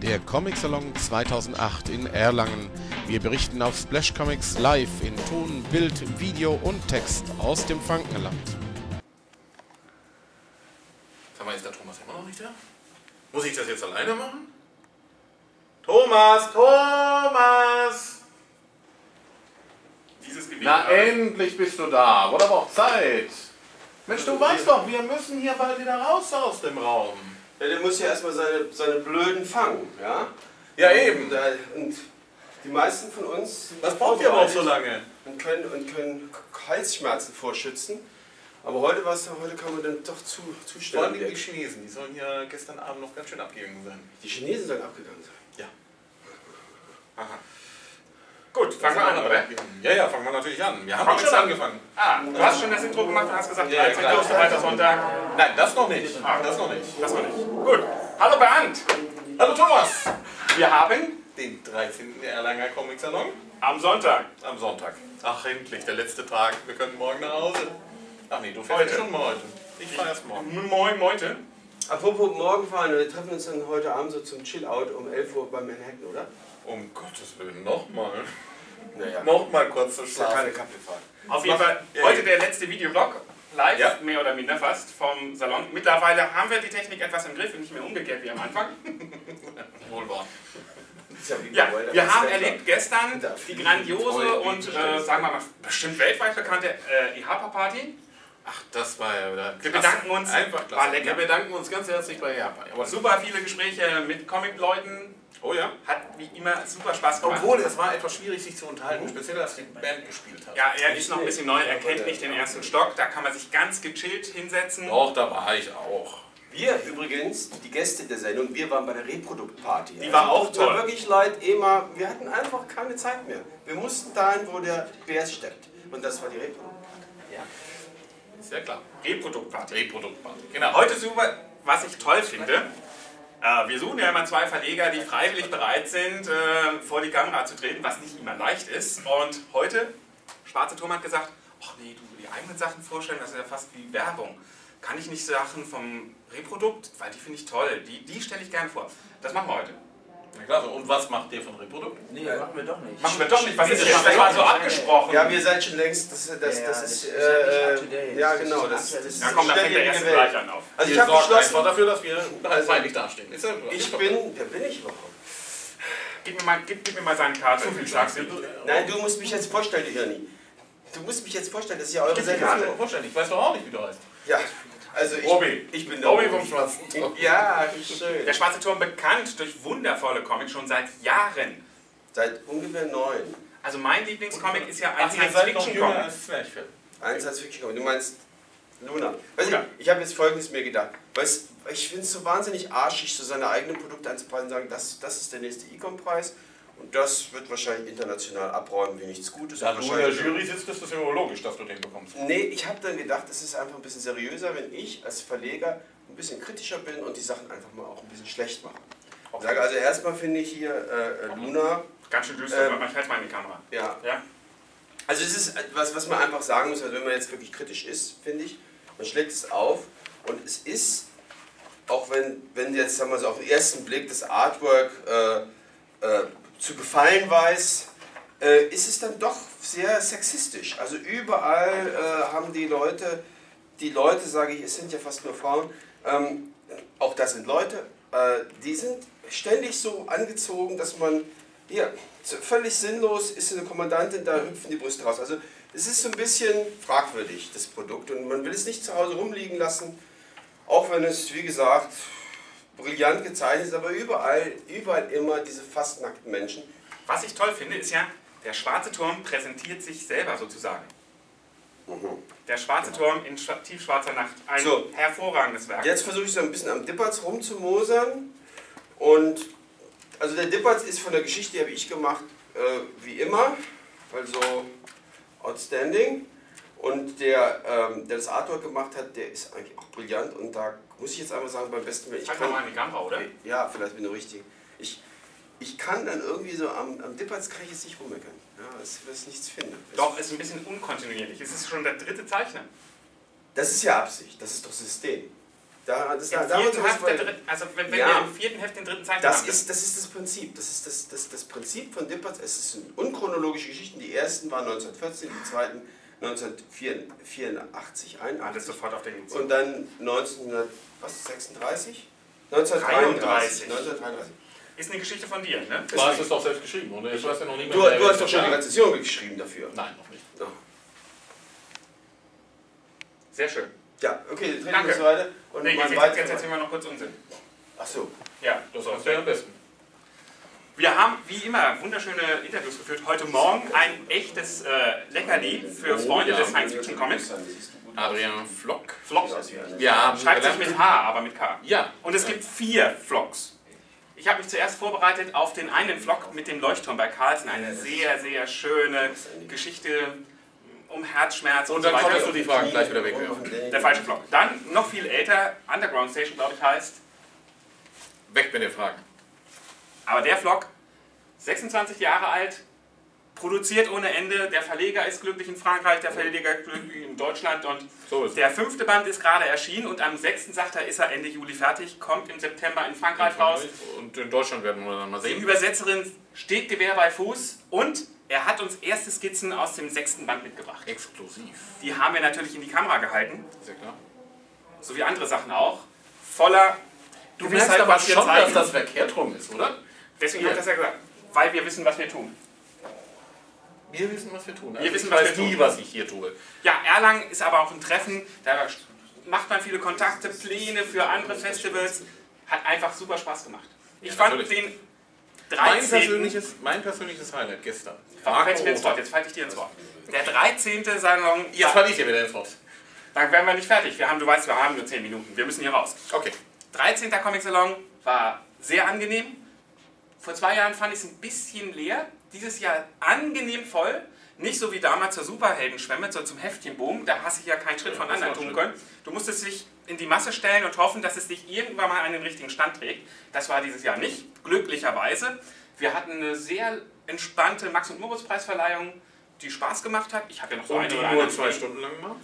der Comic Salon 2008 in Erlangen. Wir berichten auf Splash Comics live in Ton, Bild, Video und Text aus dem Frankenland. Sag mal, ist der Thomas immer noch nicht da? Muss ich das jetzt alleine machen? Thomas, Thomas! Dieses Gebiet. Na endlich bist du da. Wurde aber auch Zeit. Mensch, du weißt doch, wir müssen hier bald wieder raus aus dem Raum. Ja, der muss ja erstmal seine, seine Blöden fangen, ja? Ja, eben. Und, und die meisten von uns Das braucht ja aber auch so lange. und können, und können Halsschmerzen vorschützen. Aber heute, war's, heute kann man dann doch zu, Vor allem zustellen. die Chinesen, die sollen ja gestern Abend noch ganz schön abgegangen sein. Die Chinesen sollen abgegangen sein. Ja. Aha. Gut, fangen wir an, oder? Ja, ja, fangen wir natürlich an. Wir haben wir schon an. angefangen. Ah, du hast schon das Intro gemacht und hast gesagt, Ja, 13. klar. zweiter Sonntag. Nein, das noch nicht. Das noch nicht. Das noch nicht. Gut. Hallo Bernd. Hallo Thomas! Wir haben Den 13. Erlanger Comic Salon am Sonntag. am Sonntag. Ach, endlich, der letzte Tag. Wir können morgen nach Hause. Ach nee, du fährst Heute. schon mal heute. Ich fahr erst morgen. Moin, Meute. Apropos morgen fahren, wir treffen uns dann heute Abend so zum Chill-Out um 11 Uhr bei Manhattan, oder? Um Gottes Willen, nochmal. Naja, Nochmal kurz zu ja keine schlafen. Kaffeefahrt. Auf jeden Fall Ja, heute ja. der letzte Videoblog. Live, Ja. mehr oder minder fast, vom Salon. Mittlerweile haben wir die Technik etwas im Griff und nicht mehr umgekehrt wie am Anfang. Wohl wahr. Ja, wir haben erlebt gestern die grandiose und, äh, sagen wir mal, bestimmt weltweit bekannte äh, IHAPA-Party. Ach, das war ja wieder. Wir bedanken uns. Einfach klasse. War lecker. Wir bedanken uns ganz herzlich bei Japan. Jawohl. Super viele Gespräche mit Comic-Leuten. Oh ja. Hat wie immer super Spaß gemacht. Obwohl, es war etwas schwierig, sich zu unterhalten, speziell als die Band gespielt hat. Ja, er ist noch ein bisschen neu, er kennt nicht den ersten Stock. Da kann man sich ganz gechillt hinsetzen. Doch, da war ich auch. Wir übrigens, die Gäste der Sendung, wir waren bei der Reproduktparty. Die war auch toll. wirklich leid, Ema, wir hatten einfach keine Zeit mehr. Wir mussten dahin, wo der BS steckt. Und das war die Reproduktparty. Ja klar. Reproduktparty. Reproduktparty. Genau. Heute super, was ich toll finde. Äh, wir suchen ja immer zwei Verleger, die freiwillig bereit sind, äh, vor die Kamera zu treten, was nicht immer leicht ist. Und heute, Schwarze Turm hat gesagt, ach nee, du, die eigenen Sachen vorstellen, das ist ja fast wie Werbung. Kann ich nicht Sachen vom Reprodukt, weil die finde ich toll, die, die stelle ich gerne vor. Das machen wir heute. Na klar, und was macht ihr von Reprodukt? Nee, machen wir doch nicht. Machen wir doch nicht, was ist jetzt? Das war so abgesprochen. Ja, wir seid schon längst, das, das, Ja, das ist, ja äh, ja genau, das, ist Ja, komm, dann fängt der erste Welt. gleich an auf. Also ich habe beschlossen, dafür, dass wir freiwillig dastehen. Ist ja ich bin, wer bin ich überhaupt? Gib mir mal, gib, gib mir mal seine Karte. So viel sagst du. Nein, du musst mich jetzt vorstellen, du Hirni. Du musst mich jetzt vorstellen, das ist ja eure Ich Sendung. Ich weiß doch auch nicht, wie du heißt. Ja, also ich, Robi. ich bin der Bobby Robi. vom Schwarzen. Ja, schön. Der Schwarze Turm bekannt durch wundervolle Comics schon seit Jahren. Seit ungefähr neun. Also mein Lieblingscomic ist ja ein Science-Fiction-Comic. als Zwerchfell. Eins als Fiction, du meinst Luna. Weißt du, Luna. ich habe jetzt folgendes mir gedacht. Weißt, ich finde es so wahnsinnig arschig, so seine eigenen Produkte anzupreisen und sagen, das, das ist der nächste Ecom-Preis und das wird wahrscheinlich international abräumen wie nichts Gutes. Da du in der Jury sitzt, ist das ja logisch, dass du den bekommst. Nee, ich habe dann gedacht, es ist einfach ein bisschen seriöser, wenn ich als Verleger ein bisschen kritischer bin und die Sachen einfach mal auch ein bisschen schlecht mache. Ich sage also erstmal finde ich hier äh, äh, Luna, Ganz schön düster, Ähm, aber ich halte mal in die Kamera. ja, Ja? Also es ist etwas, was man einfach sagen muss, also wenn man jetzt wirklich kritisch ist, finde ich, man schlägt es auf und es ist, auch wenn, wenn jetzt sagen wir so auf den ersten Blick das Artwork äh, äh, zu gefallen weiß, äh, ist es dann doch sehr sexistisch. Also überall äh, haben die Leute, die Leute, sage ich, es sind ja fast nur Frauen, ähm, auch das sind Leute, äh, die sind ständig so angezogen, dass man hier, völlig sinnlos ist eine Kommandantin, da hüpfen die Brüste raus. Also es ist so ein bisschen fragwürdig, das Produkt. Und man will es nicht zu Hause rumliegen lassen, auch wenn es, wie gesagt, brillant gezeichnet aber überall, überall immer diese fast nackten Menschen. Was ich toll finde, ist ja, der Schwarze Turm präsentiert sich selber sozusagen. Der Schwarze Turm in schwa- tiefschwarzer Nacht. Ein So. hervorragendes Werk. Jetzt versuche ich so ein bisschen am Dippertz rumzumosern. Und also der Dippertz ist von der Geschichte, die habe ich gemacht, äh, wie immer. Also outstanding. Und der, ähm, der das Artwork gemacht hat, der ist eigentlich auch brillant. Und da muss ich jetzt einfach sagen, beim besten Willen, ich kann, mal in die Kamera, oder? ja, vielleicht bin ich richtig. Ich, ich kann dann irgendwie so am, am Dippertz kann ich jetzt nicht rummeckern. Ja, es ist nichts finden. Doch, ist ein bisschen unkontinuierlich. Es ist schon der dritte Zeichner. Das ist ja Absicht, das ist doch System. Da, das, da, da dritten, also wenn, wenn Ja. wir im vierten Heft den dritten Zeichen Das haben, ist, das ist das Prinzip. Das ist das, das, das Prinzip von Dippert. Es sind unchronologische Geschichten. Die ersten waren 1914, die zweiten 1984, alles 81 sofort auf den und dann 1936? 1933. 1933. Ist eine Geschichte von dir, ne? Du hast es doch selbst geschrieben, oder? Ich weiß ja noch nicht mehr. Du, du hast doch schon die war. Rezension geschrieben dafür. Nein, noch nicht. Ja. Sehr schön. Ja, okay, dann treten wir weiter. Und Nee, jetzt, jetzt, jetzt erzählen wir noch kurz Unsinn. Ach so. Ja, Das wäre am besten. Wir haben wie immer wunderschöne Interviews geführt. Heute Morgen ein echtes äh, Leckerli für Freunde ja. des Science-Fiction-Comics. Adrian Flock. Flock. Haben Schreibt sich mit H, aber mit K. Ja. Und es gibt vier Vlogs. Ich habe mich zuerst vorbereitet auf den einen Vlog mit dem Leuchtturm bei Carlsen. Eine sehr, sehr schöne Geschichte um Herzschmerz und, Und so dann weiter. konntest du die Fragen gleich wieder wegwerfen. Der falsche Vlog. Dann noch viel älter, Underground Station, glaube ich, heißt. Weg mit den Fragen. Aber der Vlog, 26 Jahre alt, produziert ohne Ende. Der Verleger ist glücklich in Frankreich, der Verleger glücklich in Deutschland und So der fünfte Band ist gerade erschienen und am 6. sagt er, ist er Ende Juli fertig, kommt im September in Frankreich raus. Und in Deutschland werden wir dann mal Die sehen. Übersetzerin steht Gewehr bei Fuß und er hat uns erste Skizzen aus dem sechsten Band mitgebracht. Exklusiv. Die haben wir natürlich in die Kamera gehalten, Ist ja klar. so wie andere Sachen auch. Voller Du Gewissheit, merkst aber was wir schon, dass das verkehrt rum ist, oder? Deswegen habe ich das ja gesagt, weil wir wissen, was wir tun. Wir wissen, was wir tun. Wir wissen, ich was weiß wir nie, tun. was ich hier tue. Ja, Erlangen ist aber auch ein Treffen, da macht man viele Kontakte, Pläne für andere Festivals. Hat einfach super Spaß gemacht. Ich Ja, fand natürlich. den Mein 13. persönliches, mein persönliches Highlight gestern. Warum fällst du mir ins Wort? Jetzt falle ich dir ins Wort. Der 13. Salon. Jetzt falle ich dir wieder ins Wort. Dann werden wir nicht fertig. Wir haben, du weißt, wir haben nur 10 Minuten. Wir müssen hier raus. Okay. 13. Comic Salon war sehr angenehm. Vor zwei Jahren fand ich es ein bisschen leer. Dieses Jahr angenehm voll. Nicht so wie damals zur Superheldenschwemme, so zum Heftchenboom. Da hast du ja keinen Schritt Ja, von anderen tun können. Du musstest dich in die Masse stellen und hoffen, dass es dich irgendwann mal an den richtigen Stand trägt. Das war dieses Jahr nicht, glücklicherweise. Wir hatten eine sehr entspannte Max- und Moritz-Preisverleihung, die Spaß gemacht hat. Ich habe ja noch so Und eine oder nur zwei Stunden lang gemacht?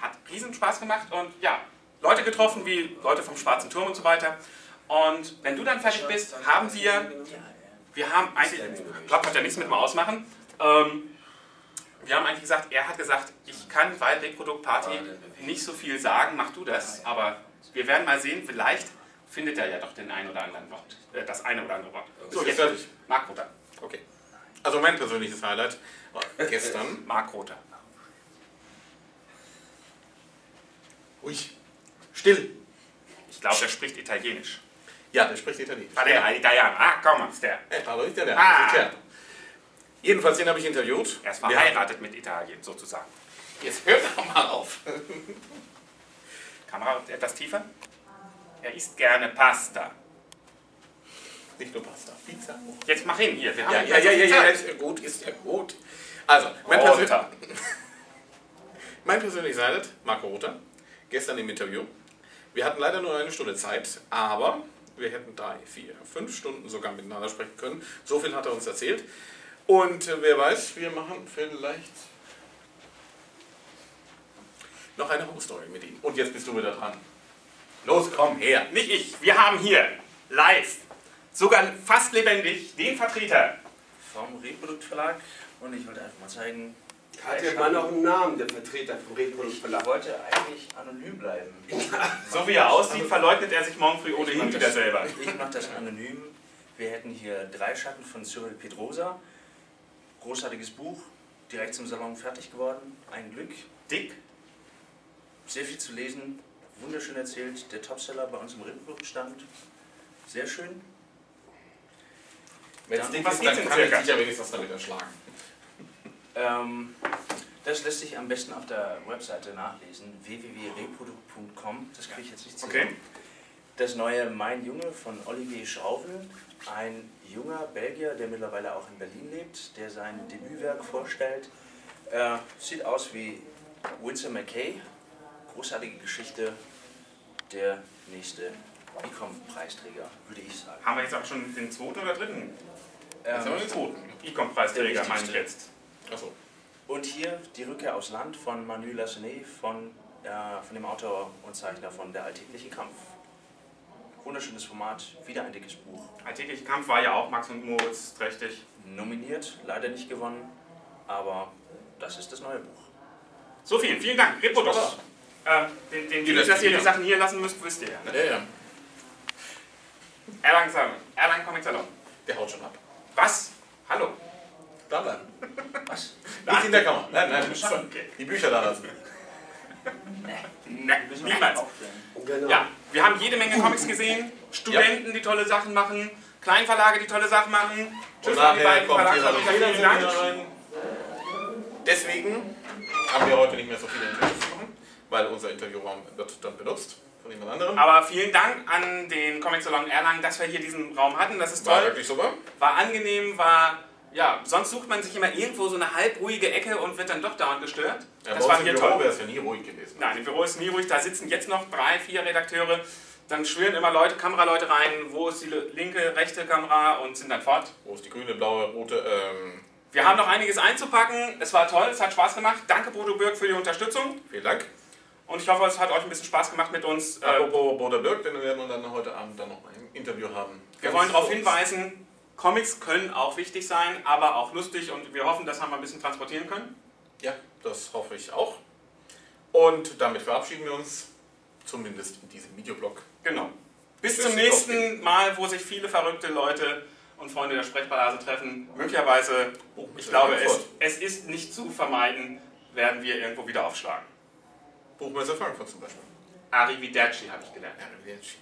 hat riesen Spaß gemacht und ja, Leute getroffen, wie Leute vom Schwarzen Turm und so weiter. Und wenn du dann fertig bist, haben wir, wir haben eigentlich, ich glaube, hat ja nichts mit mir ausmachen. Ähm, wir haben eigentlich gesagt, er hat gesagt, ich kann bei Wegprodukt Party nicht so viel sagen, mach du das. Aber wir werden mal sehen, vielleicht findet er ja doch den einen oder anderen Wort, äh, das eine oder andere Wort. So, jetzt fertig. Mark Rother. Okay. Also mein persönliches Highlight war gestern. Mark Rother. Ui. Still. Ich glaube, er spricht Italienisch. Ja, der spricht Italienisch. Parla Italiano. Ah, komm, ist der. Eh, parlo italiano. Ah. certo. Jedenfalls, den habe ich interviewt. Er ist verheiratet mit Italien, sozusagen. Jetzt hört doch mal auf. Kamera etwas tiefer. Er isst gerne Pasta. Nicht nur Pasta, Pizza. Jetzt mach hin, hier. Wir haben Ja, ja, ja, ja, ja, ja gut, ist ja gut. Also, mein, Persön mein persönliches Highlight, Marco Rother, gestern im Interview. Wir hatten leider nur eine Stunde Zeit, aber wir hätten drei, vier, fünf Stunden sogar miteinander sprechen können. So viel hat er uns erzählt. Und äh, wer weiß, wir machen vielleicht noch eine Home Story mit ihm. Und jetzt bist du wieder dran. Los, komm her. Nicht ich. Wir haben hier live, sogar fast lebendig, den Vertreter. vom Reproduktverlag und ich wollte einfach mal zeigen, Hat der Mann noch einen Namen, der Vertreter vom Reprodukt ich wollte eigentlich anonym bleiben. So wie er aussieht, verleugnet er sich morgen früh ohnehin wieder selber. Ich mache das anonym. Wir hätten hier drei Schatten von Cyril Pedrosa. Großartiges Buch, direkt zum Salon fertig geworden. Ein Glück. Dick. Sehr viel zu lesen. Wunderschön erzählt. Der Topseller bei uns im Reproduktstand. Sehr schön. Wenn es dick ist, dann kann ich dich ja wenigstens damit erschlagen. Ähm, das lässt sich am besten auf der Webseite nachlesen. www.reprodukt.com. Das kriege ich jetzt nicht zusammen. Okay. Das neue Mein Junge von Olivier Schrauvel, ein junger Belgier, der mittlerweile auch in Berlin lebt, der sein Debütwerk vorstellt. Äh, sieht aus wie Winsor McKay. Großartige Geschichte. Der nächste Ecom-Preisträger, würde ich sagen. Haben wir jetzt auch schon den zweiten oder dritten? Jetzt haben wir Ähm, den zweiten. Ecom-Preisträger, meine ich jetzt. Achso. und hier die Rückkehr aufs Land von Manu Lassenet von äh, von dem Autor und Zeichner von Der alltägliche Kampf. Wunderschönes Format, wieder ein dickes Buch. Alltäglicher Kampf war ja auch Max und Moritz trächtig. Nominiert, leider nicht gewonnen, aber das ist das neue Buch. So viel, vielen Dank. Reprodus. Ähm, den, den, Jeder dass ihr die. Sachen hier lassen müsst, wisst ihr ja. Ne? Ja, ja. Erlang Salon. Erlang Comic Salon. Der haut schon ab. Was? Hallo? Da bleiben. Was? Nicht in der Kammer. Nein, nein. Okay. Die Bücher da lassen. Ne, niemals. Genau. Ja, wir haben jede Menge Comics gesehen. Studenten, die tolle Sachen machen. Kleinverlage, die tolle Sachen machen. Tschüss an die beiden rein. Deswegen haben wir heute nicht mehr so viele Interviews zu machen, weil unser Interviewraum wird dann benutzt von jemand anderem. Aber vielen Dank an den Comic Salon Erlangen, dass wir hier diesen Raum hatten. Das ist War toll. wirklich super. War angenehm, war. Ja, sonst sucht man sich immer irgendwo so eine halbruhige Ecke und wird dann doch dauernd gestört. Ja, das war hier Büro toll. wäre es ja nie ruhig gewesen. Nein, im Büro ist nie ruhig. Da sitzen jetzt noch drei, vier Redakteure. Dann schwirren immer Leute, Kameraleute rein. Wo ist die linke, rechte Kamera und sind dann fort. Wo ist die grüne, blaue, rote? Ähm, Wir haben noch einiges einzupacken. Es war toll, es hat Spaß gemacht. Danke, Bodo Birk, für die Unterstützung. vielen Dank. Und ich hoffe, es hat euch ein bisschen Spaß gemacht mit uns. Apropos Boda Birk, denn wir werden dann heute Abend dann noch ein Interview haben. wir Ganz wollen darauf hinweisen, Comics können auch wichtig sein, aber auch lustig. Und wir hoffen, das haben wir ein bisschen transportieren können. Ja, das hoffe ich auch. Und damit verabschieden wir uns, zumindest in diesem Videoblog. Genau. Bis Tschüss, zum nächsten Mal, wo sich viele verrückte Leute und Freunde der Sprechblase treffen. Möglicherweise, ich glaube, es, es ist nicht zu vermeiden, werden wir irgendwo wieder aufschlagen. Buchmesse Frankfurt zum Beispiel. Arrivederci habe ich gelernt. Arrivederci.